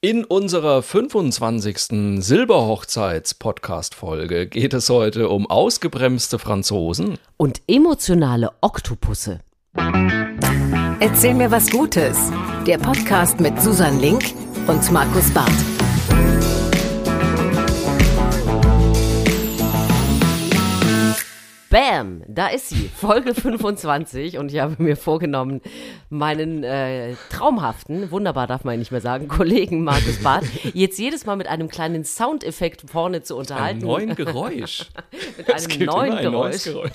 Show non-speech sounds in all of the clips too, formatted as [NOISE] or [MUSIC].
In unserer 25. Silberhochzeits-Podcast-Folge geht es heute um ausgebremste Franzosen und emotionale Oktopusse. Erzähl mir was Gutes. Der Podcast mit Susan Link und Markus Barth. Bam, da ist sie, Folge [LAUGHS] 25 und ich habe mir vorgenommen, meinen äh, traumhaften, wunderbar darf man nicht mehr sagen, Kollegen Markus Barth jetzt jedes Mal mit einem kleinen Soundeffekt vorne zu unterhalten. Einem neuen Geräusch. [LAUGHS] mit einem neuen ein Geräusch. Geräusch.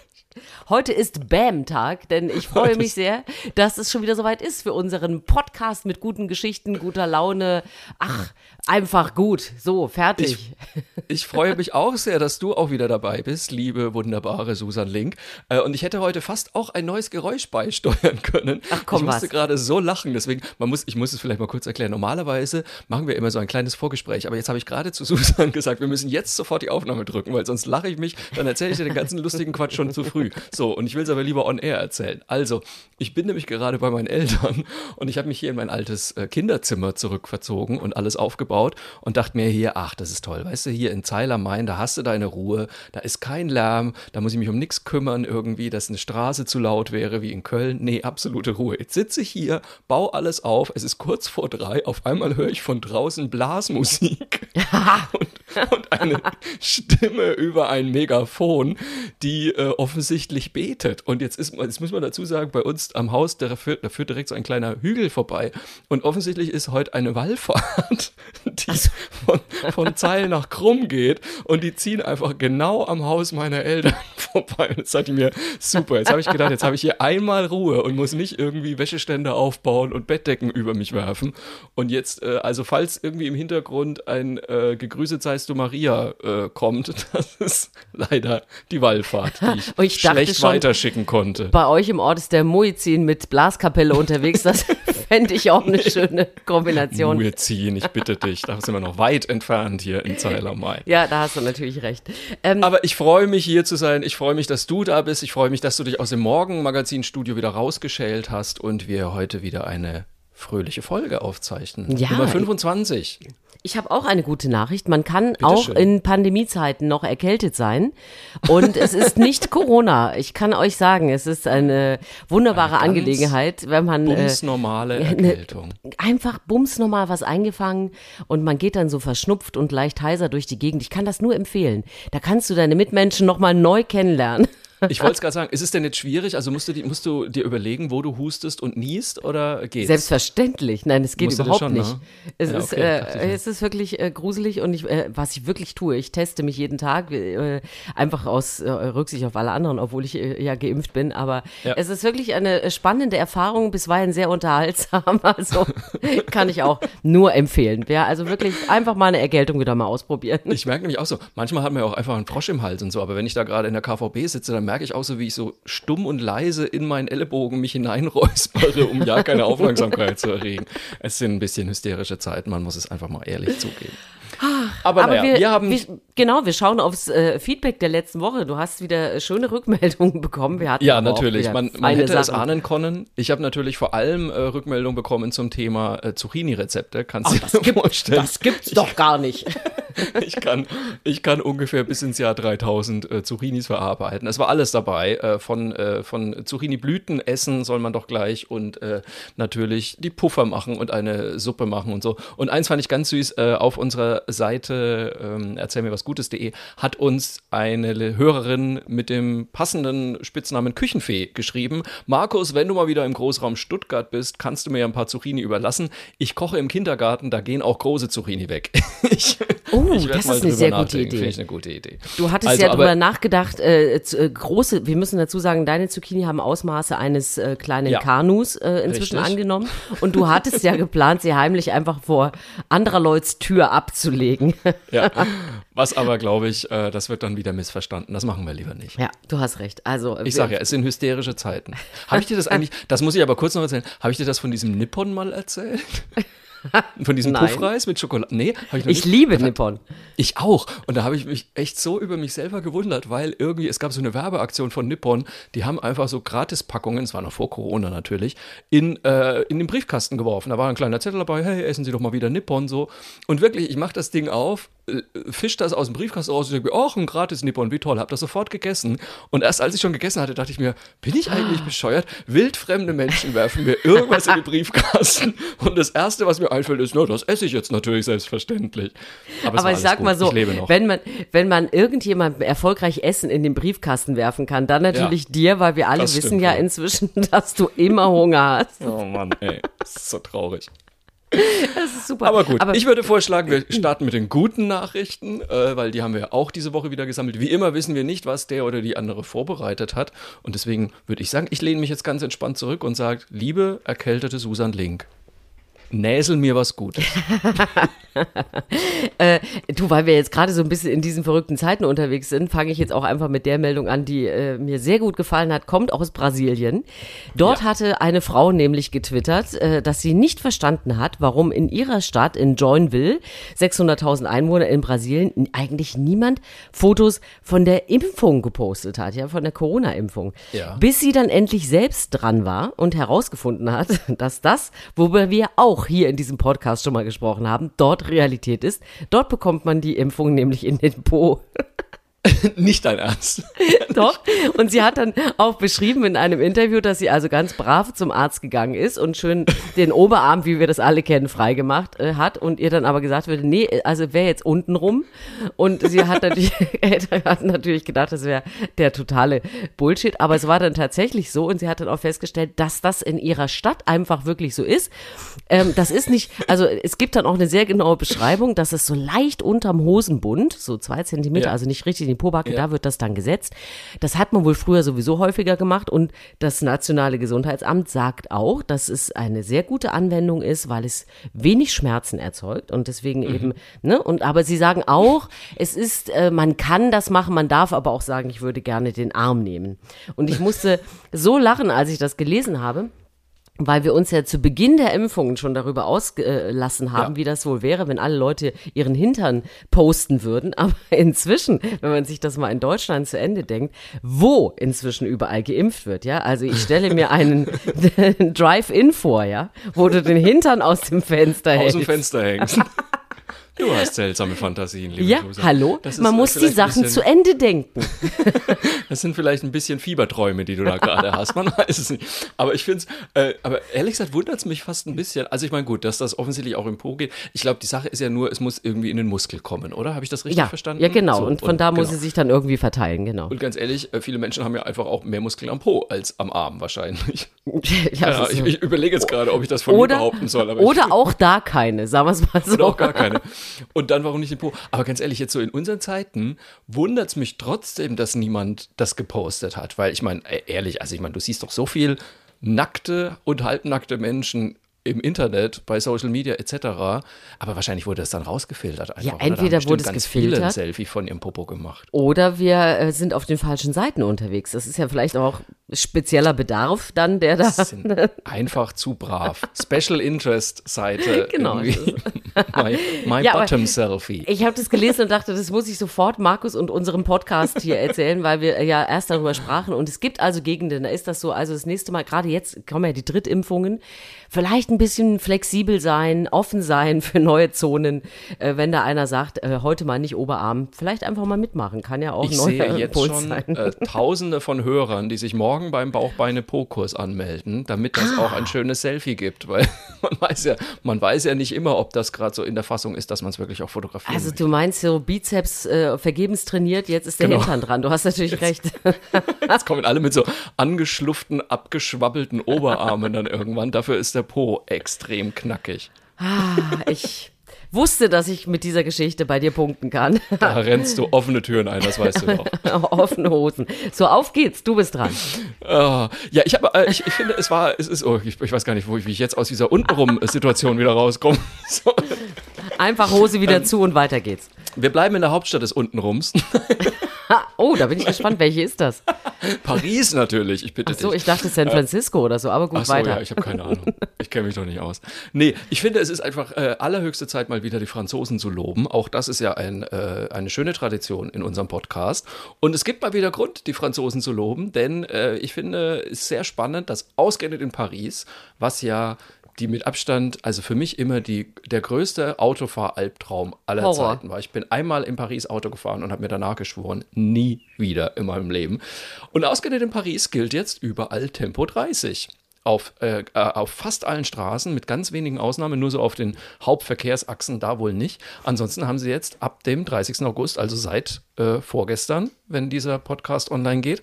Heute ist Bam-Tag, denn ich freue mich sehr, dass es schon wieder soweit ist für unseren Podcast mit guten Geschichten, guter Laune. Ach, einfach gut. So, fertig. Ich, ich freue mich auch sehr, dass du auch wieder dabei bist, liebe, wunderbare Susan Link. Äh, Und ich hätte heute fast auch ein neues Geräusch beisteuern können. Ach, komm, ich musste was? gerade so lachen, deswegen, man muss, ich muss es vielleicht mal kurz erklären. Normalerweise machen wir immer so ein kleines Vorgespräch, aber jetzt habe ich gerade zu Susan [LAUGHS] gesagt, wir müssen jetzt sofort die Aufnahme drücken, weil sonst lache ich mich, dann erzähle ich dir den ganzen lustigen Quatsch schon zu früh. So, und ich will es aber lieber on air erzählen. Also, ich bin nämlich gerade bei meinen Eltern [LAUGHS] und ich habe mich hier in mein altes äh, Kinderzimmer zurückverzogen und alles aufgebaut und dachte mir hier, ach, das ist toll, weißt du, hier in Zeil am Main, da hast du deine Ruhe, da ist kein Lärm, da muss ich mich um nichts kümmern irgendwie, dass eine Straße zu laut wäre wie in Köln. Nee, absolute Ruhe. Jetzt sitze ich hier, baue alles auf, es ist kurz vor drei, auf einmal höre ich von draußen Blasmusik [LAUGHS] [LAUGHS] und, und eine Stimme über ein Megafon, die äh, offensichtlich betet. Und jetzt ist jetzt muss man dazu sagen, bei uns am Haus, da führt, da führt direkt so ein kleiner Hügel vorbei. Und offensichtlich ist heute eine Wallfahrt, [LAUGHS] die von, von Zeil nach Krumm geht. Und die ziehen einfach genau am Haus meiner Eltern [LAUGHS] vorbei. Und jetzt dachte ich mir, super, jetzt habe ich gedacht, jetzt habe ich hier einmal Ruhe und muss nicht irgendwie Wäschestände aufbauen und Bettdecken über mich werfen. Und jetzt, äh, also falls irgendwie im Hintergrund ein äh, Gegrüßet seist du Maria äh, kommt, [LAUGHS] das ist leider die Wallfahrt, die ich, Und ich schlecht schon, weiterschicken konnte. Bei euch im Ort ist der Muizin mit Blaskapelle unterwegs. Das [LAUGHS] fände ich auch eine schöne Kombination. Ziehen, ich bitte dich. Da sind wir noch weit entfernt hier in Zeil am Main. Ja, da hast du natürlich recht. Ähm, Aber ich freue mich hier zu sein. Ich freue mich, dass du da bist. Ich freue mich, dass du dich aus dem Morgenmagazinstudio wieder rausgeschält hast und wir heute wieder eine fröhliche Folge aufzeichnen. Ja, Nummer ich- 25. Ich habe auch eine gute Nachricht. Man kann auch schön. in Pandemiezeiten noch erkältet sein. Und es ist nicht [LAUGHS] Corona. Ich kann euch sagen, es ist eine wunderbare Eine Angelegenheit, wenn man äh, Bums normale ne- Erkältung. einfach bumsnormal was eingefangen und man geht dann so verschnupft und leicht heiser durch die Gegend. Ich kann das nur empfehlen. Da kannst du deine Mitmenschen nochmal neu kennenlernen. Ich wollte es gerade sagen, ist es denn jetzt schwierig? Also musst du, die, musst du dir überlegen, wo du hustest und niest oder geht's? Selbstverständlich. Nein, es geht Musst überhaupt schon, nicht. ne? Es, Ja, ist, okay, äh, es ist wirklich äh, gruselig und ich, äh, was ich wirklich tue, ich teste mich jeden Tag, äh, einfach aus äh, Rücksicht auf alle anderen, obwohl ich äh, ja geimpft bin. Aber Ja. es ist wirklich eine spannende Erfahrung, bisweilen sehr unterhaltsam. [LAUGHS] Also kann ich auch nur empfehlen. Wer also wirklich einfach mal eine Erkältung wieder mal ausprobieren. Ich merke nämlich auch so, manchmal hat man ja auch einfach einen Frosch im Hals und so, aber wenn ich da gerade in der KVB sitze, dann merke ich auch so, wie ich so stumm und leise in meinen Ellenbogen mich hineinräuspere, um ja keine Aufmerksamkeit zu erregen. Es sind ein bisschen hysterische Zeiten, man muss es einfach mal ehrlich zugeben. Aber, Aber naja, wir, wir, haben wir, genau, wir schauen aufs äh, Feedback der letzten Woche. Du hast wieder äh, schöne Rückmeldungen [LAUGHS] bekommen. Wir hatten Ja, natürlich. Man, man hätte es Sachen. ahnen können. Ich habe natürlich vor allem äh, Rückmeldungen bekommen zum Thema äh, Zucchini-Rezepte. Kannst du das dir gibt- vorstellen? Das gibt's doch gar nicht. [LAUGHS] [LAUGHS] ich, kann, ich kann ungefähr bis ins Jahr 3000 äh, Zucchinis verarbeiten. Es war alles dabei. Äh, von äh, von Zucchini-Blüten essen soll man doch gleich und äh, natürlich die Puffer machen und eine Suppe machen und so. Und eins fand ich ganz süß. Äh, auf unserer Seite ähm, erzähl mir was Gutes.de hat uns eine Hörerin mit dem passenden Spitznamen Küchenfee geschrieben. Markus, wenn du mal wieder im Großraum Stuttgart bist, kannst du mir ja ein paar Zucchini überlassen. Ich koche im Kindergarten, da gehen auch große Zucchini weg. [LAUGHS] ich, Oh, ich werd das ist eine sehr gute. Idee. Finde ich eine gute Idee. Du hattest Also, ja darüber nachgedacht, äh, äh, große, wir müssen dazu sagen, deine Zucchini haben Ausmaße eines äh, kleinen Ja. Kanus äh, inzwischen Richtig. angenommen. [LAUGHS] Und du hattest ja geplant, sie heimlich einfach vor anderer Leuts Tür abzulegen. Ja. [LAUGHS] Was aber, glaube ich, äh, das wird dann wieder missverstanden. Das machen wir lieber nicht. ja, du hast recht. Also Ich sage ja, es sind hysterische Zeiten. Habe ich dir das [LAUGHS] eigentlich, das muss ich aber kurz noch erzählen, habe ich dir das von diesem Nippon mal erzählt? [LAUGHS] Von diesem Nein. Puffreis mit Schokolade. Nee, habe ich noch Ich nicht. liebe Nippon. Ich auch. Und da habe ich mich echt so über mich selber gewundert, weil irgendwie, es gab so eine Werbeaktion von Nippon, die haben einfach so Gratispackungen, es war noch vor Corona natürlich, in, äh, in den Briefkasten geworfen. Da war ein kleiner Zettel dabei, hey, essen Sie doch mal wieder Nippon so. Und wirklich, ich mache das Ding auf, äh, fisch das aus dem Briefkasten raus und denke mir, ach, ein gratis Nippon, wie toll, hab das sofort gegessen. Und erst als ich schon gegessen hatte, dachte ich mir, bin ich eigentlich Ah. bescheuert? Wildfremde Menschen werfen mir irgendwas in den Briefkasten und das Erste, was mir einfällt, ist, na, das esse ich jetzt natürlich selbstverständlich. war Aber ich sag gut. mal so, ich wenn man, wenn man irgendjemandem erfolgreich Essen in den Briefkasten werfen kann, dann natürlich dir, weil wir alle wissen stimmt, ja ja. inzwischen, [LAUGHS] dass du immer Hunger hast. Oh Mann, ey, das ist so traurig. Das ist super. Aber gut, Aber ich würde vorschlagen, wir starten mit den guten Nachrichten, äh, weil die haben wir auch diese Woche wieder gesammelt. Wie immer wissen wir nicht, was der oder die andere vorbereitet hat. Und deswegen würde ich sagen, ich lehne mich jetzt ganz entspannt zurück und sage, liebe erkältete Susan Link, näsel mir was Gutes. [LAUGHS] Du, weil wir jetzt gerade so ein bisschen in diesen verrückten Zeiten unterwegs sind, fange ich jetzt auch einfach mit der Meldung an, die äh, mir sehr gut gefallen hat, kommt aus Brasilien. Dort Ja. hatte eine Frau nämlich getwittert, äh, dass sie nicht verstanden hat, warum in ihrer Stadt in Joinville, 600.000 Einwohner in Brasilien, eigentlich niemand Fotos von der Impfung gepostet hat, ja, von der Corona-Impfung. Ja. Bis sie dann endlich selbst dran war und herausgefunden hat, [LAUGHS] dass das, worüber wir auch hier in diesem Podcast schon mal gesprochen haben, dort Realität ist. Dort bekommt man die Impfung nämlich in den Po. [LAUGHS] [LAUGHS] nicht dein Ernst. [LAUGHS] Doch. Und sie hat dann auch beschrieben in einem Interview, dass sie also ganz brav zum Arzt gegangen ist und schön den Oberarm, wie wir das alle kennen, freigemacht äh, hat und ihr dann aber gesagt wurde, nee, also wäre jetzt unten rum. Und sie hat natürlich, [LAUGHS] hat natürlich gedacht, das wäre der totale Bullshit. Aber es war dann tatsächlich so und sie hat dann auch festgestellt, dass das in ihrer Stadt einfach wirklich so ist. Ähm, das ist nicht, also es gibt dann auch eine sehr genaue Beschreibung, dass es so leicht unterm Hosenbund, so zwei Zentimeter, Ja. also nicht richtig die Pobacke, Ja. da wird das dann gesetzt. Das hat man wohl früher sowieso häufiger gemacht und das Nationale Gesundheitsamt sagt auch, dass es eine sehr gute Anwendung ist, weil es wenig Schmerzen erzeugt und deswegen Mhm. eben, ne, und aber sie sagen auch, es ist, äh, man kann das machen, man darf aber auch sagen, ich würde gerne den Arm nehmen. Und ich musste so lachen, als ich das gelesen habe. Weil wir uns ja zu Beginn der Impfungen schon darüber ausgelassen haben, Ja. wie das wohl wäre, wenn alle Leute ihren Hintern posten würden. [LAUGHS] Aber inzwischen, wenn man sich das mal in Deutschland zu Ende denkt, wo inzwischen überall geimpft wird, ja. Also ich stelle mir einen [LAUGHS] Drive-In vor, ja, wo du den Hintern aus dem Fenster Aus hältst. dem Fenster hängst. [LAUGHS] Du hast seltsame Fantasien, liebe Ja, Susan. hallo? Das Man muss die Sachen bisschen- zu Ende denken. [LAUGHS] Das sind vielleicht ein bisschen Fieberträume, die du da gerade [LAUGHS] hast. Man weiß es nicht. Aber ich finde es, äh, aber ehrlich gesagt wundert es mich fast ein bisschen. Also ich meine, gut, dass das offensichtlich auch im Po geht. Ich glaube, die Sache ist ja nur, es muss irgendwie in den Muskel kommen, oder? Habe ich das richtig Ja, verstanden? ja genau. So, und von da muss genau. sie sich dann irgendwie verteilen, genau. Und ganz ehrlich, äh, viele Menschen haben ja einfach auch mehr Muskeln am Po als am Arm wahrscheinlich. [LAUGHS] Ja, Ja, ich, ich überlege jetzt gerade, ob ich das von oder, mir behaupten soll. Aber oder auch da keine, sagen wir es mal so. oder auch gar keine. Und dann warum nicht den Po? Aber ganz ehrlich, jetzt so in unseren Zeiten wundert es mich trotzdem, dass niemand das gepostet hat. Weil ich meine, ehrlich, also ich meine, du siehst doch so viel nackte und halbnackte Menschen im Internet, bei Social Media etc. Aber wahrscheinlich wurde das dann rausgefiltert. Einfach, Ja, oder? Entweder bestimmt wurde es ganz viele ein gefiltert. Selfie von ihrem Popo gemacht. Oder wir äh, sind auf den falschen Seiten unterwegs. Das ist ja vielleicht auch spezieller Bedarf dann, der da. sind [LAUGHS] einfach zu brav. Special Interest Seite. [LAUGHS] Genau. irgendwie. [LAUGHS] my my Ja, bottom selfie. Ich habe das gelesen und dachte, das muss ich sofort Markus und unserem Podcast hier erzählen, weil wir ja erst darüber sprachen. Und es gibt also Gegenden, da ist das so, also das nächste Mal, gerade jetzt kommen ja die Drittimpfungen, vielleicht ein bisschen flexibel sein, offen sein für neue Zonen. Äh, wenn da einer sagt, äh, heute mal nicht Oberarm, vielleicht einfach mal mitmachen. Kann ja auch Ich ein neuer sehe jetzt Impuls schon sein. äh, Tausende von Hörern, die sich morgen beim Bauchbeine-Po-Kurs anmelden, damit das auch Ah. ein schönes Selfie gibt, weil [LAUGHS] man weiß ja, man weiß ja nicht immer, ob das gerade so in der Fassung ist, dass man es wirklich auch fotografieren Also möchte. du meinst so Bizeps äh, vergebens trainiert, jetzt ist der Genau. Hintern dran. Du hast natürlich recht. [LAUGHS] Jetzt kommen alle mit so angeschlufften, abgeschwabbelten Oberarmen dann irgendwann. Dafür ist der Po extrem knackig. Ah, ich wusste, dass ich mit dieser Geschichte bei dir punkten kann. [LAUGHS] Da rennst du offene Türen ein, das weißt du doch. [LAUGHS] Offene Hosen. So, auf geht's, du bist dran. Ah, ja, ich habe, äh, ich, ich finde, es war, es ist, oh, ich, ich weiß gar nicht, wo ich, wie ich jetzt aus dieser untenrum Situation wieder rauskomme. [LAUGHS] So. Einfach Hose wieder Ähm. zu und weiter geht's. Wir bleiben in der Hauptstadt des Untenrums. [LAUGHS] oh, da bin ich gespannt, welche ist das? Paris natürlich, ich bitte Ach so, dich. ich dachte San Francisco oder so, aber gut, Ach so, weiter. ja, ich habe keine Ahnung. Ich kenne mich doch nicht aus. Nee, ich finde, es ist einfach äh, allerhöchste Zeit, mal wieder die Franzosen zu loben. Auch das ist ja ein, äh, eine schöne Tradition in unserem Podcast. Und es gibt mal wieder Grund, die Franzosen zu loben, denn äh, ich finde es sehr spannend, dass ausgerechnet in Paris, was ja die mit Abstand, also für mich immer die, der größte Autofahr-Albtraum aller Horror. Zeiten war. Ich bin einmal in Paris Auto gefahren und habe mir danach geschworen, nie wieder in meinem Leben. Und ausgerechnet in Paris gilt jetzt überall Tempo 30 auf, äh, äh, auf fast allen Straßen, mit ganz wenigen Ausnahmen, nur so auf den Hauptverkehrsachsen da wohl nicht. Ansonsten haben sie jetzt ab dem 30. August, also seit äh, vorgestern, wenn dieser Podcast online geht,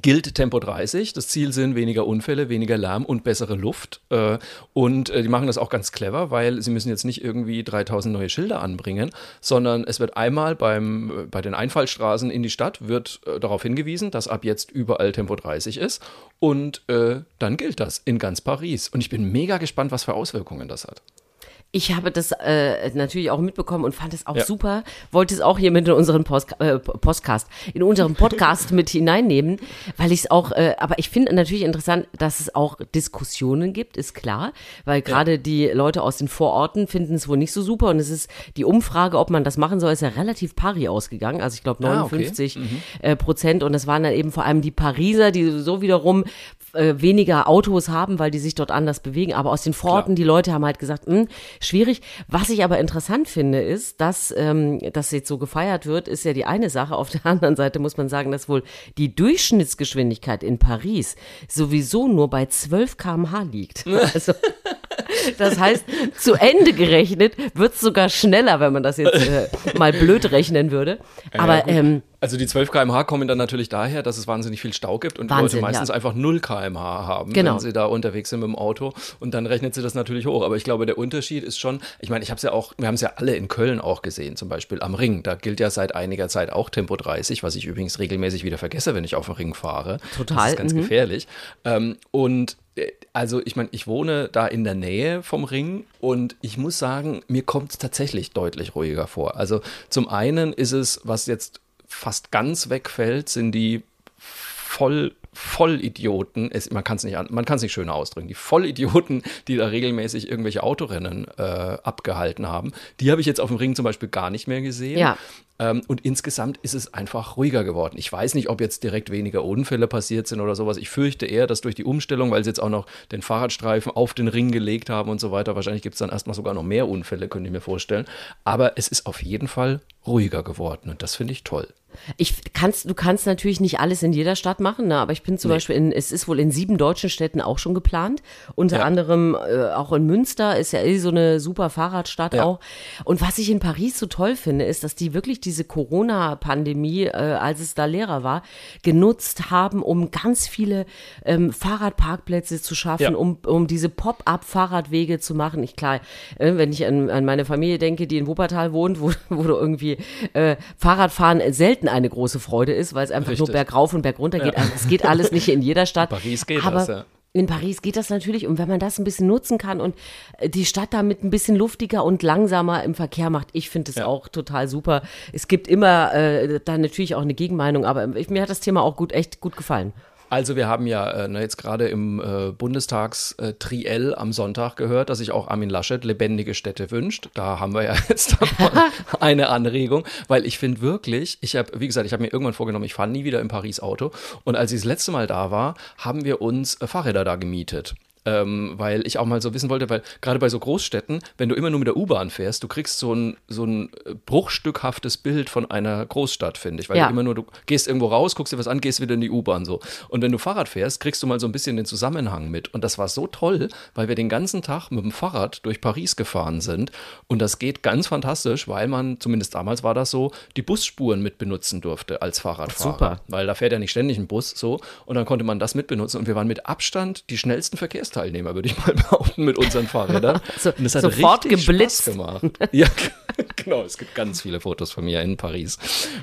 gilt Tempo 30. Das Ziel sind weniger Unfälle, weniger Lärm und bessere Luft. Äh, Und äh, die machen das auch ganz clever, weil sie müssen jetzt nicht irgendwie 3000 neue Schilder anbringen, sondern es wird einmal beim, äh, bei den Einfallstraßen in die Stadt wird darauf hingewiesen, dass ab jetzt überall Tempo 30 ist. Und dann gilt das in ganz Paris. Und ich bin mega gespannt, was für Auswirkungen das hat. Ich habe das äh, natürlich auch mitbekommen und fand es auch Ja. super. Wollte es auch hier mit in unseren Post, äh, Podcast, in unserem Podcast mit hineinnehmen, weil ich es auch, äh, aber ich finde natürlich interessant, dass es auch Diskussionen gibt, ist klar, weil gerade die Leute aus den Vororten finden es wohl nicht so super und es ist die Umfrage, ob man das machen soll, ist ja relativ pari ausgegangen. Also ich glaube Ah, okay. 59 äh, Prozent und es waren dann eben vor allem die Pariser, die so wiederum äh, weniger Autos haben, weil die sich dort anders bewegen. Aber aus den Vororten, die Leute haben halt gesagt, hm, schwierig. Was ich aber interessant finde, ist, dass ähm, das jetzt so gefeiert wird, ist ja die eine Sache. Auf der [LAUGHS] anderen Seite muss man sagen, dass wohl die Durchschnittsgeschwindigkeit in Paris sowieso nur bei 12 km/h liegt. [LAUGHS] Also, das heißt, zu Ende gerechnet wird es sogar schneller, wenn man das jetzt äh, mal blöd rechnen würde. Aber gut. ähm, Also die 12 km/h kommen dann natürlich daher, dass es wahnsinnig viel Stau gibt und Wahnsinn, die Leute meistens ja. einfach 0 km/h haben, Genau. wenn sie da unterwegs sind mit dem Auto. Und dann rechnet sie das natürlich hoch. Aber ich glaube, der Unterschied ist schon, ich meine, ich habe es ja auch, wir haben es ja alle in Köln auch gesehen, zum Beispiel am Ring. Da gilt ja seit einiger Zeit auch Tempo 30, was ich übrigens regelmäßig wieder vergesse, wenn ich auf dem Ring fahre. Total, Das ist ganz mhm. gefährlich. Ähm, und also ich meine, ich wohne da in der Nähe vom Ring und ich muss sagen, mir kommt es tatsächlich deutlich ruhiger vor. Also zum einen ist es, was jetzt fast ganz wegfällt, sind die voll Vollidioten, es, man kann es nicht, nicht schöner ausdrücken, die Vollidioten, die da regelmäßig irgendwelche Autorennen äh, abgehalten haben, die habe ich jetzt auf dem Ring zum Beispiel gar nicht mehr gesehen. Ja. Ähm, und insgesamt ist es einfach ruhiger geworden. Ich weiß nicht, ob jetzt direkt weniger Unfälle passiert sind oder sowas. Ich fürchte eher, dass durch die Umstellung, weil sie jetzt auch noch den Fahrradstreifen auf den Ring gelegt haben und so weiter, wahrscheinlich gibt es dann erstmal sogar noch mehr Unfälle, könnte ich mir vorstellen. Aber es ist auf jeden Fall ruhiger geworden und das finde ich toll. Ich kannst, du kannst natürlich nicht alles in jeder Stadt machen, ne? aber ich bin zum Nee. Beispiel in, es ist wohl in sieben deutschen Städten auch schon geplant. Unter Ja. anderem äh, auch in Münster ist ja eh so eine super Fahrradstadt Ja. auch. Und was ich in Paris so toll finde, ist, dass die wirklich diese Corona-Pandemie, äh, als es da leerer war, genutzt haben, um ganz viele ähm, Fahrradparkplätze zu schaffen, Ja. um, um diese Pop-up-Fahrradwege zu machen. Ich klar, äh, wenn ich an, an meine Familie denke, die in Wuppertal wohnt, wo, [LAUGHS] wo du irgendwie äh, Fahrradfahren selten eine große Freude ist, weil es einfach nur Richtig. bergauf und bergunter geht. Also, es geht alles nicht in jeder Stadt. In Paris geht aber das, ja. In Paris geht das natürlich und wenn man das ein bisschen nutzen kann und äh, die Stadt damit ein bisschen luftiger und langsamer im Verkehr macht, ich finde es Ja. auch total super. Es gibt immer äh, da natürlich auch eine Gegenmeinung, aber ich, mir hat das Thema auch gut, echt gut gefallen. Also wir haben ja äh, ne, jetzt gerade im äh, Bundestags-Triell am Sonntag gehört, dass sich auch Armin Laschet lebendige Städte wünscht. Da haben wir ja [LAUGHS] jetzt [LAUGHS] eine Anregung, weil ich finde wirklich, ich habe, wie gesagt, ich habe mir irgendwann vorgenommen, ich fahre nie wieder in Paris Auto. Und als ich das letzte Mal da war, haben wir uns äh, Fahrräder da gemietet. Ähm, weil ich auch mal so wissen wollte, weil gerade bei so Großstädten, wenn du immer nur mit der U-Bahn fährst, du kriegst so ein, so ein äh, bruchstückhaftes Bild von einer Großstadt, finde ich. Weil Ja. du immer nur, du gehst irgendwo raus, guckst dir was an, gehst wieder in die U-Bahn so. Und wenn du Fahrrad fährst, kriegst du mal so ein bisschen den Zusammenhang mit. Und das war so toll, weil wir den ganzen Tag mit dem Fahrrad durch Paris gefahren sind. Und das geht ganz fantastisch, weil man, zumindest damals war das so, die Busspuren mit benutzen durfte als Fahrradfahrer. Super. Weil da fährt ja nicht ständig ein Bus so. Und dann konnte man das mitbenutzen. Und wir waren mit Abstand die schnellsten Verkehrsteilnehmer, würde ich mal [LAUGHS] behaupten, mit unseren Fahrrädern. [LAUGHS] So- und das hat sofort richtig geblitzt. Spaß gemacht. Ja, [LAUGHS] genau, es gibt ganz viele Fotos von mir in Paris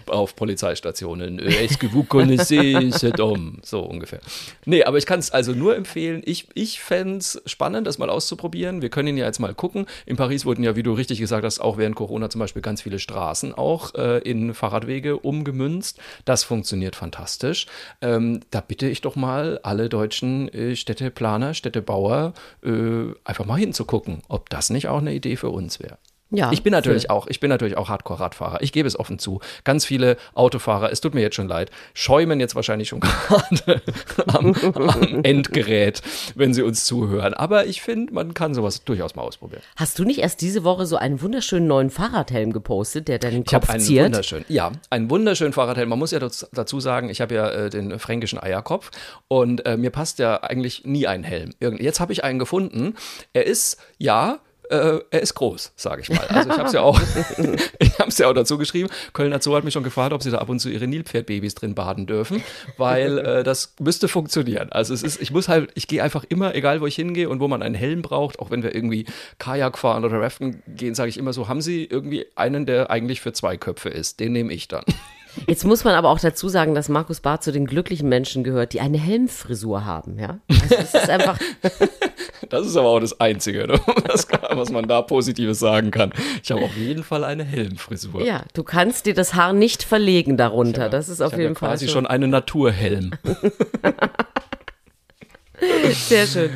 auf Polizeistationen. Est-ce que vous connaissez cet homme? So ungefähr. Nee, aber ich kann es also nur empfehlen. Ich, ich fände es spannend, das mal auszuprobieren. Wir können ihn ja jetzt mal gucken. In Paris wurden ja, wie du richtig gesagt hast, auch während Corona zum Beispiel ganz viele Straßen auch äh, in Fahrradwege umgemünzt. Das funktioniert fantastisch. Ähm, da bitte ich doch mal alle deutschen äh, Städteplaner, Städtebauer, äh, einfach mal hinzugucken, ob das nicht auch eine Idee für uns wäre. Ja, ich bin natürlich für- auch, ich bin natürlich auch Hardcore-Radfahrer. Ich gebe es offen zu. Ganz viele Autofahrer, es tut mir jetzt schon leid, schäumen jetzt wahrscheinlich schon [LAUGHS] gerade am, am Endgerät, wenn sie uns zuhören. Aber ich finde, man kann sowas durchaus mal ausprobieren. Hast du nicht erst diese Woche so einen wunderschönen neuen Fahrradhelm gepostet, der deinen Ich habe Kopf einen ziert? wunderschönen, ja, einen wunderschönen Fahrradhelm. Man muss ja dazu- dazu sagen, ich habe ja äh, den fränkischen Eierkopf und äh, mir passt ja eigentlich nie ein Helm. Irgend- Jetzt habe ich einen gefunden. Er ist, ja, äh, er ist groß, sage ich mal. Also ich habe es ja auch, [LAUGHS] ich habe es ja auch dazu geschrieben. Kölner Zoo hat mich schon gefragt, ob sie da ab und zu ihre Nilpferdbabys drin baden dürfen, weil äh, das müsste funktionieren. Also es ist, ich muss halt, ich gehe einfach immer, egal wo ich hingehe und wo man einen Helm braucht, auch wenn wir irgendwie Kajak fahren oder Raften gehen, sage ich immer so, haben Sie irgendwie einen, der eigentlich für zwei Köpfe ist? Den nehme ich dann. Jetzt muss man aber auch dazu sagen, dass Markus Barth zu den glücklichen Menschen gehört, die eine Helmfrisur haben, ja? Also das ist einfach, [LAUGHS] Das ist aber auch das Einzige, [LAUGHS] ne? das, was man da Positives sagen kann. Ich habe auf jeden Fall eine Helmfrisur. ja, du kannst dir das Haar nicht verlegen darunter. Das ist auf jeden ja Fall quasi so. schon einen Naturhelm. [LAUGHS] Sehr schön.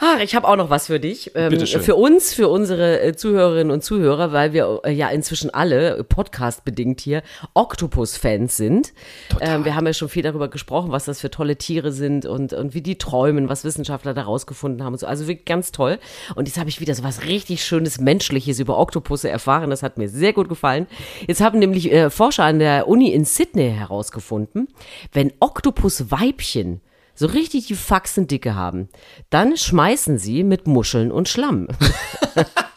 Ach, ich habe auch noch was für dich. Ähm. Für uns, für unsere äh, Zuhörerinnen und Zuhörer, weil wir äh, ja inzwischen alle, äh, Podcast-bedingt hier, Octopus-Fans sind. Ähm, wir haben ja schon viel darüber gesprochen, was das für tolle Tiere sind und, und wie die träumen, was Wissenschaftler da rausgefunden haben und so. Also wirklich ganz toll. Und jetzt habe ich wieder so was richtig Schönes, Menschliches über Oktopusse erfahren. Das hat mir sehr gut gefallen. Jetzt haben nämlich äh, Forscher an der Uni in Sydney herausgefunden, wenn Oktopusweibchen so richtig die Faxendicke haben, dann schmeißen sie mit Muscheln und Schlamm. [LAUGHS]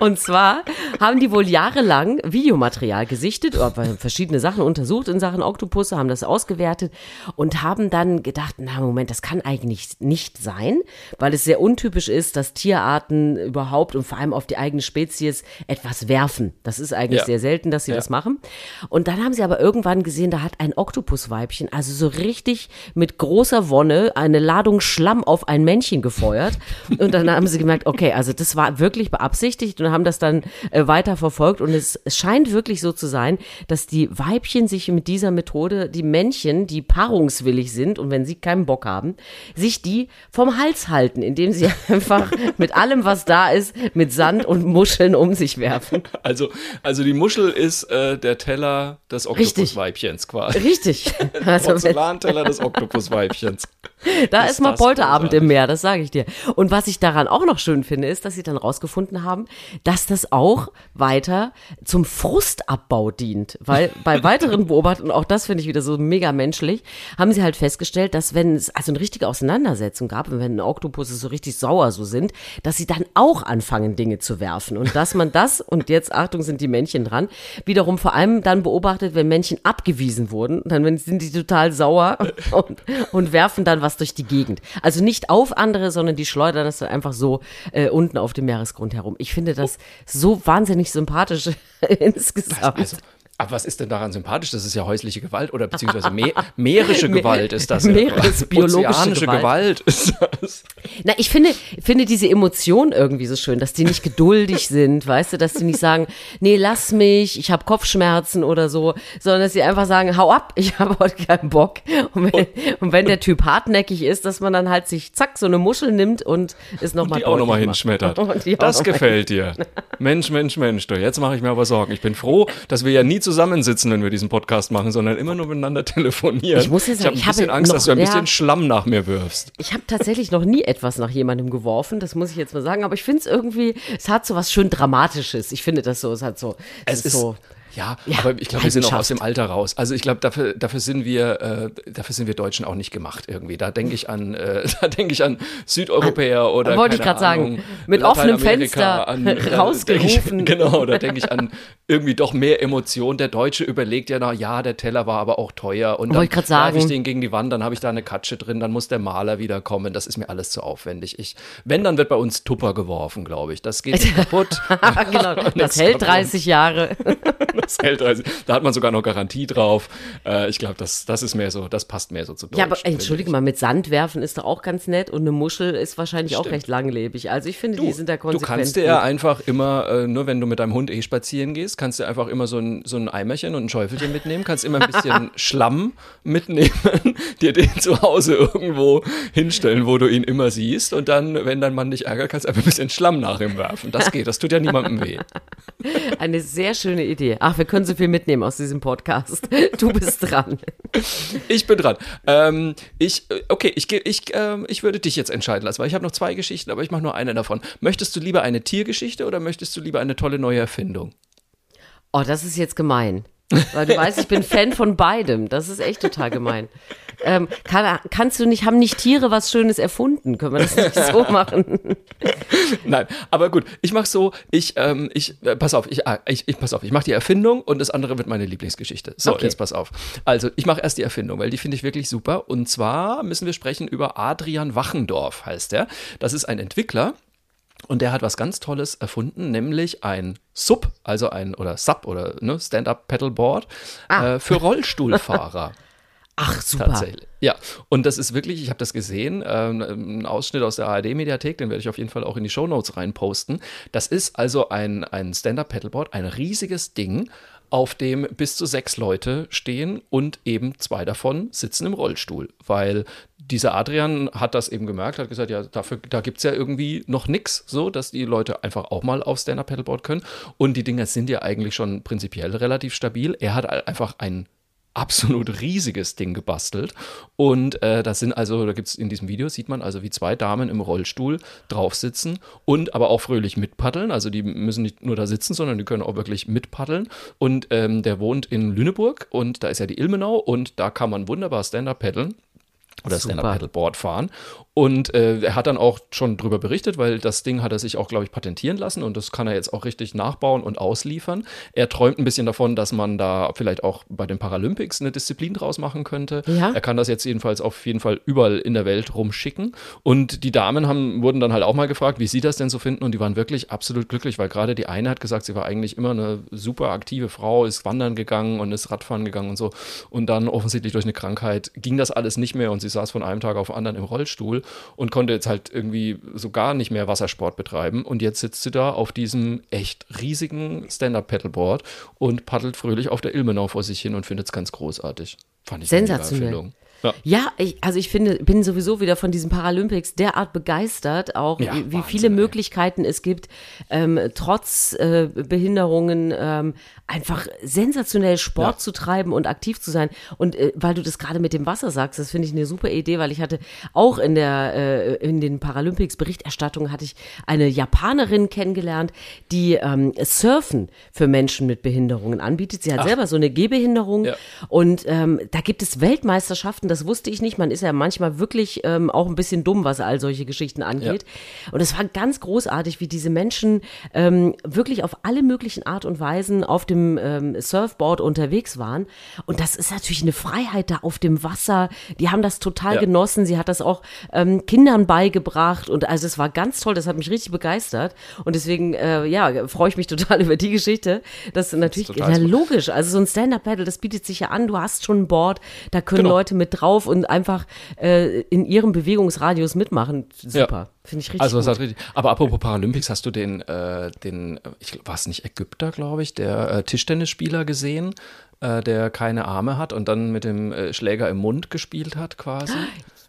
Und zwar haben die wohl jahrelang Videomaterial gesichtet oder verschiedene Sachen untersucht in Sachen Oktopusse, haben das ausgewertet und haben dann gedacht, na Moment, das kann eigentlich nicht sein, weil es sehr untypisch ist, dass Tierarten überhaupt und vor allem auf die eigene Spezies etwas werfen. Das ist eigentlich Ja. sehr selten, dass sie Ja. das machen. Und dann haben sie aber irgendwann gesehen, da hat ein Oktopusweibchen also so richtig mit großer Wonne eine Ladung Schlamm auf ein Männchen gefeuert. Und dann haben sie gemerkt, okay, also das war wirklich beabsichtigt und haben das dann äh, weiter verfolgt. Und es, es scheint wirklich so zu sein, dass die Weibchen sich mit dieser Methode, die Männchen, die paarungswillig sind und wenn sie keinen Bock haben, sich die vom Hals halten, indem sie [LAUGHS] einfach mit allem, was da ist, mit Sand und Muscheln um sich werfen. Also, also die Muschel ist äh, der Teller des Oktopusweibchens quasi. Richtig. [LAUGHS] Also, Porzellanteller des Oktopusweibchens. [LAUGHS] Da Ist ist mal Polterabend im Meer, das sage ich dir. Und was ich daran auch noch schön finde, ist, dass sie dann rausgefunden haben, dass das auch weiter zum Frustabbau dient. Weil [LAUGHS] bei weiteren Beobachtungen, auch das finde ich wieder so mega menschlich, haben sie halt festgestellt, dass wenn es also eine richtige Auseinandersetzung gab, und wenn Oktopusse so richtig sauer so sind, dass sie dann auch anfangen, Dinge zu werfen. Und dass man das, und jetzt Achtung, sind die Männchen dran, wiederum vor allem dann beobachtet, wenn Männchen abgewiesen wurden, dann sind die total sauer [LAUGHS] und, und werfen dann was durch die Gegend. Also nicht auf andere, sondern die schleudern das dann einfach so äh, unten auf dem Meeresgrund herum. Ich finde das so wahnsinnig sympathisch [LAUGHS] insgesamt. Also, aber was ist denn daran sympathisch? Das ist ja häusliche Gewalt oder beziehungsweise [LAUGHS] me meerische Gewalt ist das. ja. Meeresbiologische Gewalt. Gewalt ist das. Na, ich finde, finde diese Emotion irgendwie so schön, dass die nicht geduldig [LAUGHS] sind, weißt du, dass die nicht sagen, nee, lass mich, ich habe Kopfschmerzen oder so, sondern dass sie einfach sagen, hau ab, ich habe heute keinen Bock. Und wenn, und wenn der Typ hartnäckig ist, dass man dann halt sich zack so eine Muschel nimmt und es nochmal Die auch nochmal hinschmettert. [LAUGHS] Und die auch Das gefällt dir. Mensch, Mensch, Mensch, du, jetzt mache ich mir aber Sorgen. Ich bin froh, dass wir ja nie zusammensitzen, wenn wir diesen Podcast machen, sondern immer nur miteinander telefonieren. Ich muss ja sagen, ich habe ein bisschen Angst, noch- dass du ein bisschen ja. Schlamm nach mir wirfst. Ich habe tatsächlich noch nie etwas nach jemandem geworfen, das muss ich jetzt mal sagen, aber ich finde es irgendwie, es hat so was schön Dramatisches. Ich finde das so, es hat so, es, ist, so. Ja, Ja, aber ich glaube, wir sind auch aus dem Alter raus. Also ich glaube, dafür, dafür sind wir, äh, dafür sind wir Deutschen auch nicht gemacht irgendwie. Da denke ich an, äh, [LAUGHS] da denke ich an Südeuropäer oder Wollte ich grad sagen, mit offenem Fenster an, äh, rausgerufen. Ich, [LAUGHS] genau, da denke ich an irgendwie doch mehr Emotion. Der Deutsche überlegt ja, na ja, der Teller war aber auch teuer und dann Wollte ich grad werfe ich sagen. den gegen die Wand, dann habe ich da eine Katsche drin, dann muss der Maler wieder kommen. Das ist mir alles zu aufwendig. Ich, wenn, dann wird bei uns Tupper geworfen, glaube ich. Das geht [LAUGHS] kaputt. genau, das hält davon. 30 Jahre. Das hält also, da hat man sogar noch Garantie drauf. Äh, ich glaube, das, das ist mehr so, das passt mehr so zu Deutsch. Ja, aber entschuldige mal, mit Sand werfen ist doch auch ganz nett und eine Muschel ist wahrscheinlich auch Stimmt. recht langlebig. Also ich finde, die sind da Du konsequent. kannst dir ja einfach immer, äh, nur wenn du mit deinem Hund eh spazieren gehst, kannst du einfach immer so ein, so ein Eimerchen und ein Schäufelchen mitnehmen, kannst immer ein bisschen [LAUGHS] Schlamm mitnehmen, [LAUGHS] dir den zu Hause irgendwo hinstellen, wo du ihn immer siehst und dann, wenn dein Mann dich ärgert, kannst du einfach ein bisschen Schlamm nach ihm werfen. Das geht, das tut ja niemandem weh. [LAUGHS] Eine sehr schöne Idee. Ach, wir können so viel mitnehmen aus diesem Podcast. Du bist dran. Ich bin dran. Ähm, ich, äh, okay, ich, ich, ähm, ich würde dich jetzt entscheiden lassen, weil ich habe noch zwei Geschichten, aber ich mache nur eine davon. Möchtest du lieber eine Tiergeschichte oder möchtest du lieber eine tolle neue Erfindung? Oh, das ist jetzt gemein. Weil du weißt, ich bin Fan von beidem. Das ist echt total gemein. Ähm, kann, kannst du nicht, haben nicht Tiere was Schönes erfunden? Können wir das nicht so [LAUGHS] machen? Nein, aber gut, ich mache so, ich, ähm, ich, äh, pass auf, ich, ah, ich, ich pass auf, ich mache die Erfindung und das andere wird meine Lieblingsgeschichte. So, Okay. jetzt pass auf. Also, ich mache erst die Erfindung, weil die finde ich wirklich super. Und zwar müssen wir sprechen über Adrian Wachendorf, heißt der. Das ist ein Entwickler. Und der hat was ganz Tolles erfunden, nämlich ein Sub, also ein oder Sub oder ne, Stand-up Paddleboard äh, für Rollstuhlfahrer. [LAUGHS] Ach, super. Tatsächlich. Ja, und das ist wirklich, ich habe das gesehen, ähm, ein Ausschnitt aus der ARD-Mediathek, den werde ich auf jeden Fall auch in die Shownotes reinposten. Das ist also ein, ein Stand-Up-Paddleboard, ein riesiges Ding, auf dem bis zu sechs Leute stehen und eben zwei davon sitzen im Rollstuhl. Weil dieser Adrian hat das eben gemerkt, hat gesagt, ja, dafür, da gibt es ja irgendwie noch nichts, so, dass die Leute einfach auch mal auf Stand-Up-Paddleboard können. Und die Dinger sind ja eigentlich schon prinzipiell relativ stabil. Er hat einfach ein absolut riesiges Ding gebastelt. Und äh, das sind also, da gibt es in diesem Video, sieht man also, wie zwei Damen im Rollstuhl drauf sitzen und aber auch fröhlich mitpaddeln. Also die müssen nicht nur da sitzen, sondern die können auch wirklich mitpaddeln. Und ähm, der wohnt in Lüneburg und da ist ja die Ilmenau und da kann man wunderbar Stand-Up paddeln. Oder. Stand-Up-Paddleboard fahren. Und äh, er hat dann auch schon drüber berichtet, weil das Ding hat er sich auch, glaube ich, patentieren lassen und das kann er jetzt auch richtig nachbauen und ausliefern. Er träumt ein bisschen davon, dass man da vielleicht auch bei den Paralympics eine Disziplin draus machen könnte. Ja. Er kann das jetzt jedenfalls auf jeden Fall überall in der Welt rumschicken. Und die Damen haben, wurden dann halt auch mal gefragt, wie sie das denn so finden. Und die waren wirklich absolut glücklich, weil gerade die eine hat gesagt, sie war eigentlich immer eine super aktive Frau, ist wandern gegangen und ist Radfahren gegangen und so. Und dann offensichtlich durch eine Krankheit ging das alles nicht mehr und sie saß von einem Tag auf den anderen im Rollstuhl und konnte jetzt halt irgendwie so gar nicht mehr Wassersport betreiben. Und jetzt sitzt sie da auf diesem echt riesigen Stand-Up-Paddleboard und paddelt fröhlich auf der Ilmenau vor sich hin und findet es ganz großartig. Fand ich Sensationell. Ja. Ja, ich, also ich finde, bin sowieso wieder von diesen Paralympics derart begeistert, auch Ja, wie, wie Wahnsinn, viele ey. Möglichkeiten es gibt, ähm, trotz äh, Behinderungen ähm, einfach sensationell Sport Ja. zu treiben und aktiv zu sein. Und äh, weil du das gerade mit dem Wasser sagst, das finde ich eine super Idee, weil ich hatte auch in der äh, in den Paralympics Berichterstattung hatte ich eine Japanerin kennengelernt, die ähm, Surfen für Menschen mit Behinderungen anbietet. Sie hat selber so eine Gehbehinderung und ähm, da gibt es Weltmeisterschaften, das wusste ich nicht. Man ist ja manchmal wirklich ähm, auch ein bisschen dumm, was all solche Geschichten angeht. Und es war ganz großartig, wie diese Menschen ähm, wirklich auf alle möglichen Art und Weisen auf dem ähm, Surfboard unterwegs waren. Und das ist natürlich eine Freiheit da auf dem Wasser. Die haben das total Ja. genossen. Sie hat das auch ähm, Kindern beigebracht. Und also es war ganz toll. Das hat mich richtig begeistert. Und deswegen, äh, ja, freue ich mich [LAUGHS] total über die Geschichte. Das ist natürlich, ja, logisch. Also so ein Stand-Up-Paddle, das bietet sich ja an. Du hast schon ein Board, da können Genau. Leute mit drauf und einfach äh, in ihrem Bewegungsradius mitmachen. Super. Finde ich richtig Also, das hat richtig. Aber apropos Paralympics, hast du den, äh, den, ich war es nicht Ägypter, glaube ich, der äh, Tischtennisspieler gesehen, äh, der keine Arme hat und dann mit dem äh, Schläger im Mund gespielt hat, quasi?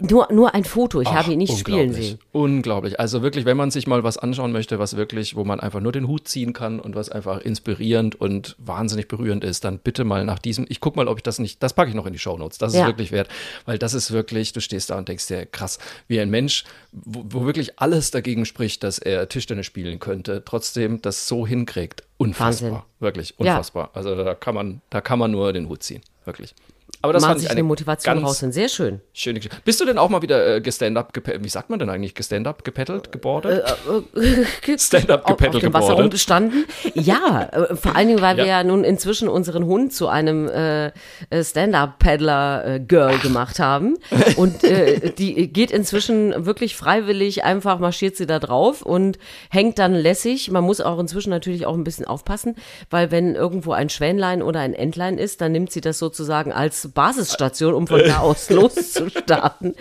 Nur, nur ein Foto, ich Ach, habe ihn nicht spielen sehen. Unglaublich. Also wirklich, wenn man sich mal was anschauen möchte, was wirklich, wo man einfach nur den Hut ziehen kann und was einfach inspirierend und wahnsinnig berührend ist, dann bitte mal nach diesem, ich guck mal, ob ich das nicht, das packe ich noch in die Shownotes. Das ist Ja. wirklich wert, weil das ist wirklich, du stehst da und denkst dir, krass, wie ein Mensch, wo, wo wirklich alles dagegen spricht, dass er Tischtennis spielen könnte, trotzdem das so hinkriegt. unfassbar. Wahnsinn. Wirklich Ja. unfassbar. Also da kann man, da kann man nur den Hut ziehen. Wirklich. Aber das fand ich sich eine Motivation raus. Sind sehr schön. schöne Geschichte. Bist du denn auch mal wieder äh, gestand-up? Wie sagt man denn eigentlich? Gestand-up gepaddelt? Gebordet? [LAUGHS] Stand-up Auf, auf gepaddelt dem Wasser rumgestanden. Ja, äh, vor allen Dingen, weil wir Ja. ja nun inzwischen unseren Hund zu einem äh, äh, Stand-up-Paddler-Girl gemacht haben. [LAUGHS] Und äh, die geht inzwischen wirklich freiwillig, einfach marschiert sie da drauf und hängt dann lässig. Man muss auch inzwischen natürlich auch ein bisschen aufpassen, weil wenn irgendwo ein Schwänlein oder ein Entlein ist, dann nimmt sie das sozusagen als Basisstation, um von da [LAUGHS] aus loszustarten.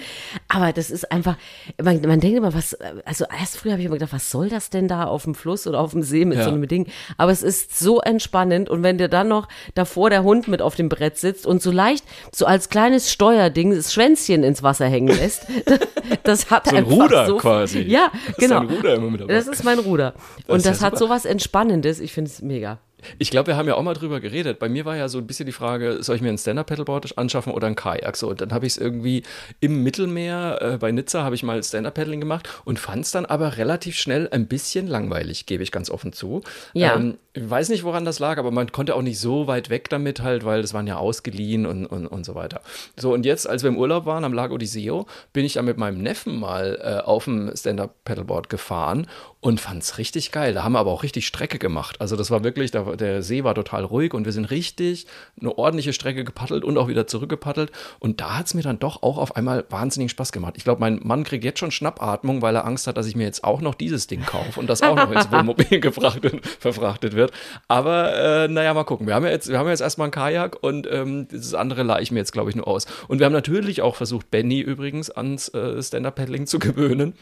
Aber das ist einfach, man, man denkt immer, was, also erst früher habe ich immer gedacht, was soll das denn da auf dem Fluss oder auf dem See mit Ja. so einem Ding? Aber es ist so entspannend und wenn dir dann noch davor der Hund mit auf dem Brett sitzt und so leicht, so als kleines Steuerding das Schwänzchen ins Wasser hängen lässt, [LAUGHS] das hat So ein einfach Ruder so, quasi. Ja, Das ist genau. dein Ruder immer mit dabei. Das ist mein Ruder. Das und ist das hat super. so was Entspannendes. Ich finde es mega. Ich glaube, wir haben ja auch mal drüber geredet. Bei mir war ja so ein bisschen die Frage, soll ich mir ein Stand-Up-Paddleboard anschaffen oder ein Kajak? So, und dann habe ich es irgendwie im Mittelmeer, äh, bei Nizza habe ich mal Stand-Up-Paddling gemacht und fand es dann aber relativ schnell ein bisschen langweilig, gebe ich ganz offen zu. Ja. Ähm, ich weiß nicht, woran das lag, aber man konnte auch nicht so weit weg damit halt, weil das waren ja ausgeliehen und, und, und so weiter. So, und jetzt, als wir im Urlaub waren am Lago di Seo, bin ich dann mit meinem Neffen mal äh, auf dem Stand-Up-Paddleboard gefahren und fand es richtig geil. Da haben wir aber auch richtig Strecke gemacht. Also das war wirklich, da, der See war total ruhig und wir sind richtig eine ordentliche Strecke gepaddelt und auch wieder zurückgepaddelt. Und da hat es mir dann doch auch auf einmal wahnsinnig Spaß gemacht. Ich glaube, mein Mann kriegt jetzt schon Schnappatmung, weil er Angst hat, dass ich mir jetzt auch noch dieses Ding kaufe und das auch noch ins [LAUGHS] Wohnmobil gefrachtet, verfrachtet wird. Aber äh, naja, mal gucken. Wir haben ja jetzt, wir haben ja jetzt erstmal ein Kajak und ähm, das andere leihe ich mir jetzt, glaube ich, nur aus. Und wir haben natürlich auch versucht, Benny übrigens ans äh, Stand-Up-Paddling zu gewöhnen.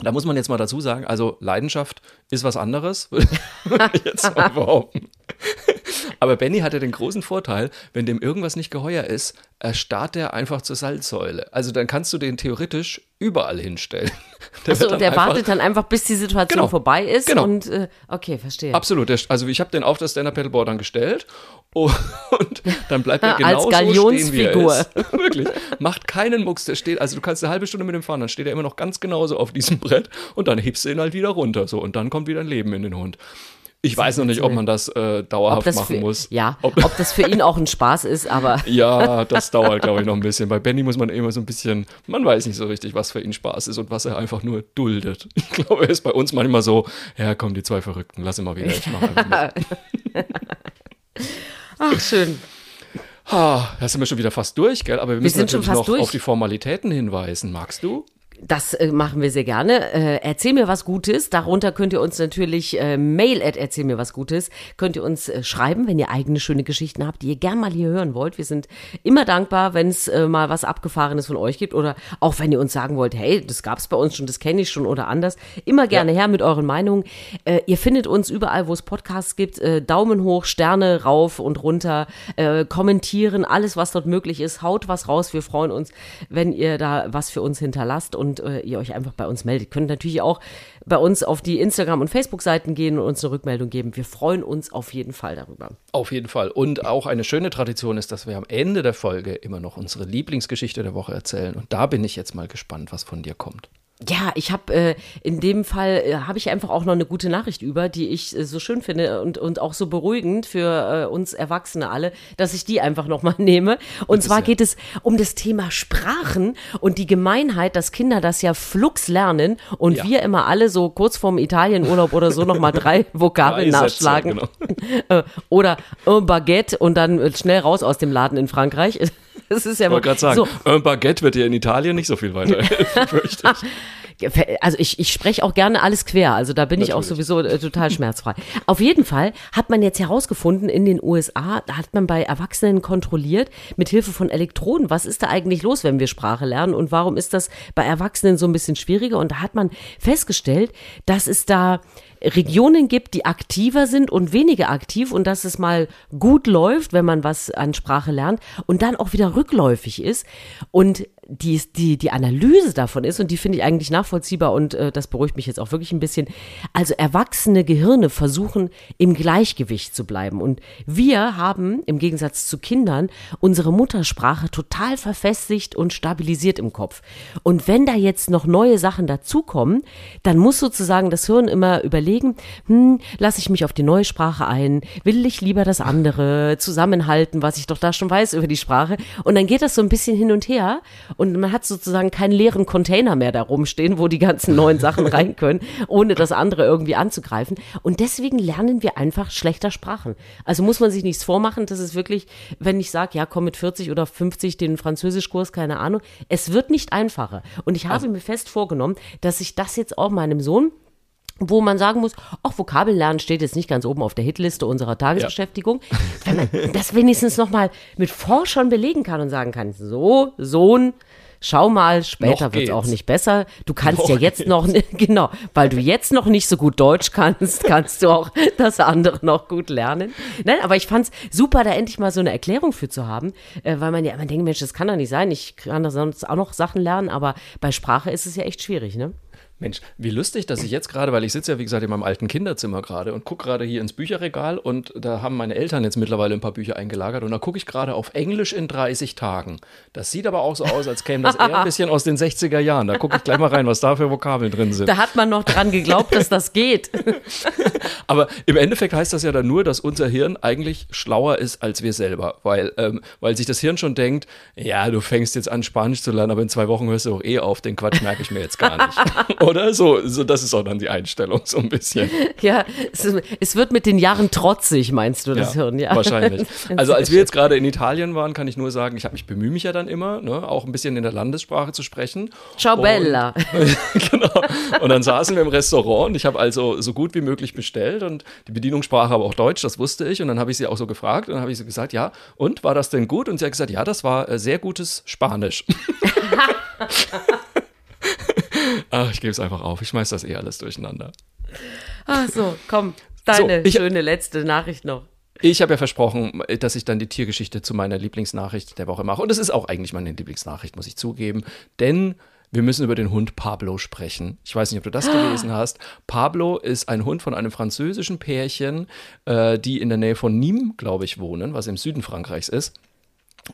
Da muss man jetzt mal dazu sagen, also Leidenschaft ist was anderes, [LAUGHS] würde ich jetzt mal [LAUGHS] behaupten. Aber Benny hatte den großen Vorteil, wenn dem irgendwas nicht geheuer ist, erstarrt er einfach zur Salzsäule. Also dann kannst du den theoretisch überall hinstellen. [LAUGHS] Der wird und der einfach- wartet dann einfach, bis die Situation Genau. vorbei ist. Genau. Und äh, okay, verstehe. Absolut. Also ich habe den auf das Stand-Up-Paddleboard dann gestellt [LAUGHS] und dann bleibt er [LAUGHS] Als genau so stehen, wie er Galionsfigur. Wirklich. Macht keinen Mucks. Der steht, also du kannst eine halbe Stunde mit ihm fahren, dann steht er immer noch ganz genauso auf diesem Brett und dann hebst du ihn halt wieder runter. So, und dann kommt wieder ein Leben in den Hund. Ich weiß noch nicht, ob man das äh, dauerhaft das machen für, muss. Ja, Ob, ob das für ihn auch ein Spaß ist, aber [LAUGHS] ja, das dauert, glaube ich, noch ein bisschen. Bei Benny muss man immer so ein bisschen, man weiß nicht so richtig, was für ihn Spaß ist und was er einfach nur duldet. [LAUGHS] Ich glaube, er ist bei uns manchmal so, ja, komm, die zwei Verrückten, lass ihn mal wieder, ich mach [LAUGHS] ach, schön. Ah, da sind wir schon wieder fast durch, gell? Aber wir müssen sind schon natürlich fast noch durch. auf die Formalitäten hinweisen. Magst du? Das äh, machen wir sehr gerne. Äh, erzähl mir was Gutes. Darunter könnt ihr uns natürlich äh, Mail at erzähl mir was Gutes. Könnt ihr uns äh, schreiben, wenn ihr eigene schöne Geschichten habt, die ihr gern mal hier hören wollt. Wir sind immer dankbar, wenn es äh, mal was Abgefahrenes von euch gibt oder auch wenn ihr uns sagen wollt, hey, das gab es bei uns schon, das kenne ich schon oder anders. Immer gerne her mit euren Meinungen. Äh, ihr findet uns überall, wo es Podcasts gibt. Äh, Daumen hoch, Sterne rauf und runter, äh, kommentieren, alles, was dort möglich ist. Haut was raus. Wir freuen uns, wenn ihr da was für uns hinterlasst und äh, ihr euch einfach bei uns meldet. Könnt natürlich auch bei uns auf die Instagram- und Facebook-Seiten gehen und uns eine Rückmeldung geben. Wir freuen uns auf jeden Fall darüber. Auf jeden Fall. Und auch eine schöne Tradition ist, dass wir am Ende der Folge immer noch unsere Lieblingsgeschichte der Woche erzählen. Und da bin ich jetzt mal gespannt, was von dir kommt. Ja, ich habe äh, in dem Fall äh, habe ich einfach auch noch eine gute Nachricht über, die ich äh, so schön finde und, und auch so beruhigend für äh, uns Erwachsene alle, dass ich die einfach noch mal [LAUGHS] nehme. Und zwar sehr. geht es um das Thema Sprachen und die Gemeinheit, dass Kinder das ja flugs lernen und Ja. wir immer alle so kurz vorm Italienurlaub oder so noch mal drei [LAUGHS] Vokabeln Drei Sätze, nachschlagen. genau. [LAUGHS] Äh, oder Baguette und dann äh, schnell raus aus dem Laden in Frankreich. Das ist ja Ich mal wollte gerade sagen, so, ein Baguette wird dir in Italien nicht so viel weiterhelfen, [LAUGHS] fürchte ich. Also ich, ich spreche auch gerne alles quer, also da bin ich auch Natürlich. sowieso äh, total schmerzfrei. Auf jeden Fall hat man jetzt herausgefunden in den USA, da hat man bei Erwachsenen kontrolliert, mit Hilfe von Elektroden, was ist da eigentlich los, wenn wir Sprache lernen und warum ist das bei Erwachsenen so ein bisschen schwieriger? Und da hat man festgestellt, dass es da Regionen gibt, die aktiver sind und weniger aktiv und dass es mal gut läuft, wenn man was an Sprache lernt und dann auch wieder rückläufig ist. Und die, die, die Analyse davon ist, und die finde ich eigentlich nachvollziehbar und äh, das beruhigt mich jetzt auch wirklich ein bisschen. Also erwachsene Gehirne versuchen im Gleichgewicht zu bleiben. Und wir haben im Gegensatz zu Kindern unsere Muttersprache total verfestigt und stabilisiert im Kopf. Und wenn da jetzt noch neue Sachen dazukommen, dann muss sozusagen das Hirn immer überlegen, hm, lasse ich mich auf die neue Sprache ein, will ich lieber das andere zusammenhalten, was ich doch da schon weiß über die Sprache. Und dann geht das so ein bisschen hin und her und man hat sozusagen keinen leeren Container mehr da rumstehen, wo die ganzen neuen Sachen [LAUGHS] rein können, ohne das andere irgendwie anzugreifen. Und deswegen lernen wir einfach schlechter Sprachen. Also muss man sich nichts vormachen, das ist wirklich, wenn ich sage, ja, komm mit 40 oder 50 den Französischkurs, keine Ahnung, es wird nicht einfacher. Und ich habe also, mir fest vorgenommen, dass ich das jetzt auch meinem Sohn wo man sagen muss, auch Vokabellernen steht jetzt nicht ganz oben auf der Hitliste unserer Tagesbeschäftigung, ja. wenn man [LAUGHS] das wenigstens nochmal mit Forschern belegen kann und sagen kann, so, Sohn, schau mal, später wird es auch nicht besser. Du kannst noch ja jetzt geht's. noch, [LAUGHS] genau, weil du jetzt noch nicht so gut Deutsch kannst, kannst du auch das andere noch gut lernen. Nein, aber ich fand es super, da endlich mal so eine Erklärung für zu haben, äh, weil man ja immer denkt, Mensch, das kann doch nicht sein, ich kann da sonst auch noch Sachen lernen, aber bei Sprache ist es ja echt schwierig, ne? Mensch, wie lustig, dass ich jetzt gerade, weil ich sitze ja wie gesagt in meinem alten Kinderzimmer gerade und gucke gerade hier ins Bücherregal und da haben meine Eltern jetzt mittlerweile ein paar Bücher eingelagert und da gucke ich gerade auf Englisch in 30 Tagen. Das sieht aber auch so aus, als käme das eher ein bisschen aus den 60er Jahren. Da gucke ich gleich mal rein, was da für Vokabeln drin sind. Da hat man noch dran geglaubt, dass das geht. [LAUGHS] aber im Endeffekt heißt das ja dann nur, dass unser Hirn eigentlich schlauer ist als wir selber, weil, ähm, weil sich das Hirn schon denkt, ja, du fängst jetzt an Spanisch zu lernen, aber in zwei Wochen hörst du auch eh auf, den Quatsch merke ich mir jetzt gar nicht. [LAUGHS] oder? So, so, das ist auch dann die Einstellung, so ein bisschen. [LAUGHS] Ja, es, es wird mit den Jahren trotzig, meinst du, das ja, Hirn, ja. Wahrscheinlich. [LAUGHS] Also als wir jetzt gerade in Italien waren, kann ich nur sagen, ich, ich bemühe mich ja dann immer, ne, auch ein bisschen in der Landessprache zu sprechen. Ciao und, Bella. [LAUGHS] genau. Und dann saßen wir im Restaurant und ich habe also so gut wie möglich bestellt und die Bedienungssprache aber auch Deutsch, das wusste ich. Und dann habe ich sie auch so gefragt und dann habe ich sie gesagt, ja, und war das denn gut? Und sie hat gesagt, ja, das war äh, sehr gutes Spanisch. Ach, ich gebe es einfach auf. Ich schmeiß das eh alles durcheinander. Ach so, komm, deine so, ich, schöne letzte Nachricht noch. Ich habe ja versprochen, dass ich dann die Tiergeschichte zu meiner Lieblingsnachricht der Woche mache. Und es ist auch eigentlich meine Lieblingsnachricht, muss ich zugeben. Denn wir müssen über den Hund Pablo sprechen. Ich weiß nicht, ob du das gelesen hast. Pablo ist ein Hund von einem französischen Pärchen, äh, die in der Nähe von Nîmes, glaube ich, wohnen, was im Süden Frankreichs ist.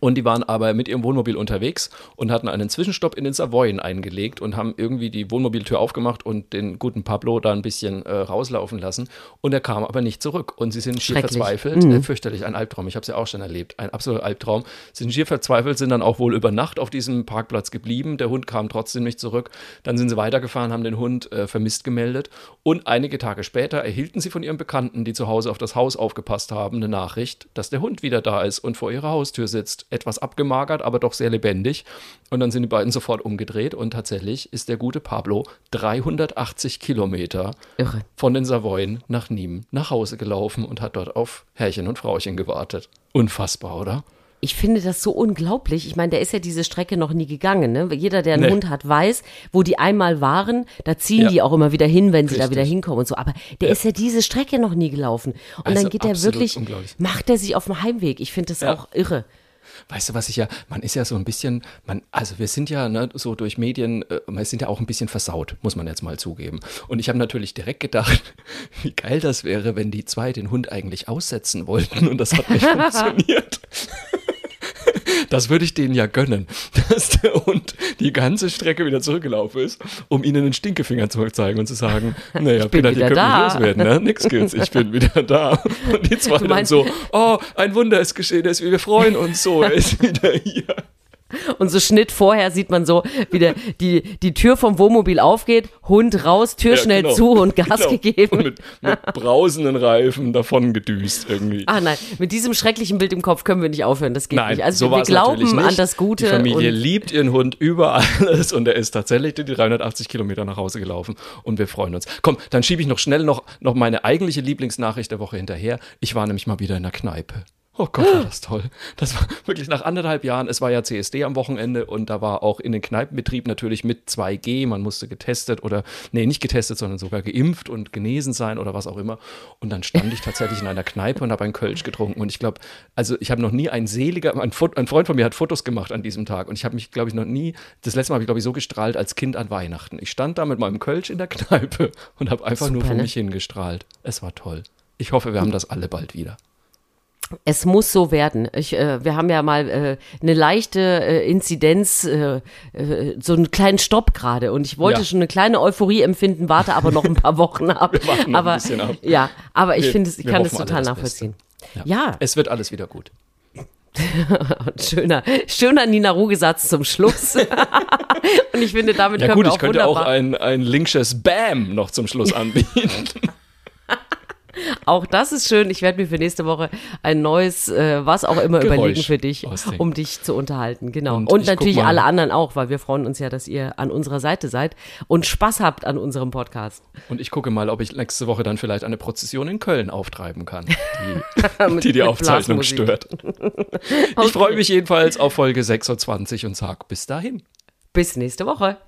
Und die waren aber mit ihrem Wohnmobil unterwegs und hatten einen Zwischenstopp in den Savoyen eingelegt und haben irgendwie die Wohnmobiltür aufgemacht und den guten Pablo da ein bisschen äh, rauslaufen lassen. Und er kam aber nicht zurück. Und sie sind schier verzweifelt. Mhm. Äh, fürchterlich, ein Albtraum. Ich habe es ja auch schon erlebt. Ein absoluter Albtraum. Sind schier verzweifelt, sind dann auch wohl über Nacht auf diesem Parkplatz geblieben. Der Hund kam trotzdem nicht zurück. Dann sind sie weitergefahren, haben den Hund äh, vermisst gemeldet. Und einige Tage später erhielten sie von ihrem Bekannten, die zu Hause auf das Haus aufgepasst haben, eine Nachricht, dass der Hund wieder da ist und vor ihrer Haustür sitzt etwas abgemagert, aber doch sehr lebendig. Und dann sind die beiden sofort umgedreht und tatsächlich ist der gute Pablo 380 Kilometer Irre. von den Savoyen nach Nîmes nach Hause gelaufen und hat dort auf Herrchen und Frauchen gewartet. Unfassbar, oder? Ich finde das so unglaublich. Ich meine, der ist ja diese Strecke noch nie gegangen. Ne? Jeder, der einen nee. Hund hat, weiß, wo die einmal waren, da ziehen ja. die auch immer wieder hin, wenn sie Richtig. da wieder hinkommen und so. Aber der ja. ist ja diese Strecke noch nie gelaufen. Und also dann geht er wirklich, macht er sich auf dem Heimweg. Ich finde das ja. auch irre. Weißt du, was ich ja, man ist ja so ein bisschen, man, also wir sind ja ne, so durch Medien, äh, wir sind ja auch ein bisschen versaut, muss man jetzt mal zugeben. Und ich habe natürlich direkt gedacht, [LAUGHS] wie geil das wäre, wenn die zwei den Hund eigentlich aussetzen wollten und das hat nicht [LAUGHS] funktioniert. Das würde ich denen ja gönnen, [LAUGHS] dass der Hund die ganze Strecke wieder zurückgelaufen ist, um ihnen einen Stinkefinger zu zeigen und zu sagen, [LAUGHS] naja, Peter, die können da. nicht loswerden, ne? Nix gibt's, ich bin wieder [LAUGHS] da. Und die zwei dann so, oh, ein Wunder ist geschehen, wir freuen uns so, er ist wieder hier. Und so Schnitt vorher sieht man so, wie der, die, die Tür vom Wohnmobil aufgeht, Hund raus, Tür ja, schnell genau. zu und Gas genau. gegeben. Und mit, mit brausenden Reifen davon gedüst irgendwie. Ah nein, mit diesem schrecklichen Bild im Kopf können wir nicht aufhören, das geht nein, nicht. Also so wir glauben an das Gute. Die Familie liebt ihren Hund über alles und er ist tatsächlich die 380 Kilometer nach Hause gelaufen und wir freuen uns. Komm, dann schiebe ich noch schnell noch, noch meine eigentliche Lieblingsnachricht der Woche hinterher. Ich war nämlich mal wieder in der Kneipe. Oh Gott, war das toll. Das war [LAUGHS] wirklich nach anderthalb Jahren. Es war ja CSD am Wochenende und da war auch in den Kneipenbetrieb natürlich mit 2G. Man musste getestet oder, nee, nicht getestet, sondern sogar geimpft und genesen sein oder was auch immer. Und dann stand ich tatsächlich in einer Kneipe und habe einen Kölsch getrunken. Und ich glaube, also ich habe noch nie ein seliger, ein, ein, Freund von mir hat Fotos gemacht an diesem Tag und ich habe mich, glaube ich, noch nie, das letzte Mal habe ich, glaube ich, so gestrahlt als Kind an Weihnachten. Ich stand da mit meinem Kölsch in der Kneipe und habe einfach Super, nur vor ne? mich hingestrahlt. Es war toll. Ich hoffe, wir haben das alle bald wieder. Es muss so werden. Ich, äh, wir haben ja mal äh, eine leichte äh, Inzidenz, äh, äh, so einen kleinen Stopp gerade. Und ich wollte ja. schon eine kleine Euphorie empfinden, warte aber noch ein paar Wochen ab. [LAUGHS] aber, ein bisschen ab. Ja, aber ich finde, ich kann es total nachvollziehen. Ja. ja. Es wird alles wieder gut. [LAUGHS] schöner, schöner Nina Rugesatz zum Schluss. [LAUGHS] Und ich finde, damit ja, können gut, wir auch ich könnte wunderbar auch ein, ein linksches Bam noch zum Schluss anbieten. Auch das ist schön. Ich werde mir für nächste Woche ein neues, äh, was auch immer Geräusch überlegen für dich, aussehen. um dich zu unterhalten. Genau. Und, und natürlich alle anderen auch, weil wir freuen uns ja, dass ihr an unserer Seite seid und Spaß habt an unserem Podcast. Und ich gucke mal, ob ich nächste Woche dann vielleicht eine Prozession in Köln auftreiben kann, die [LAUGHS] mit, die, die Aufzeichnung stört. okay. [LAUGHS] Ich freue mich jedenfalls auf Folge 26 und sage bis dahin. Bis nächste Woche.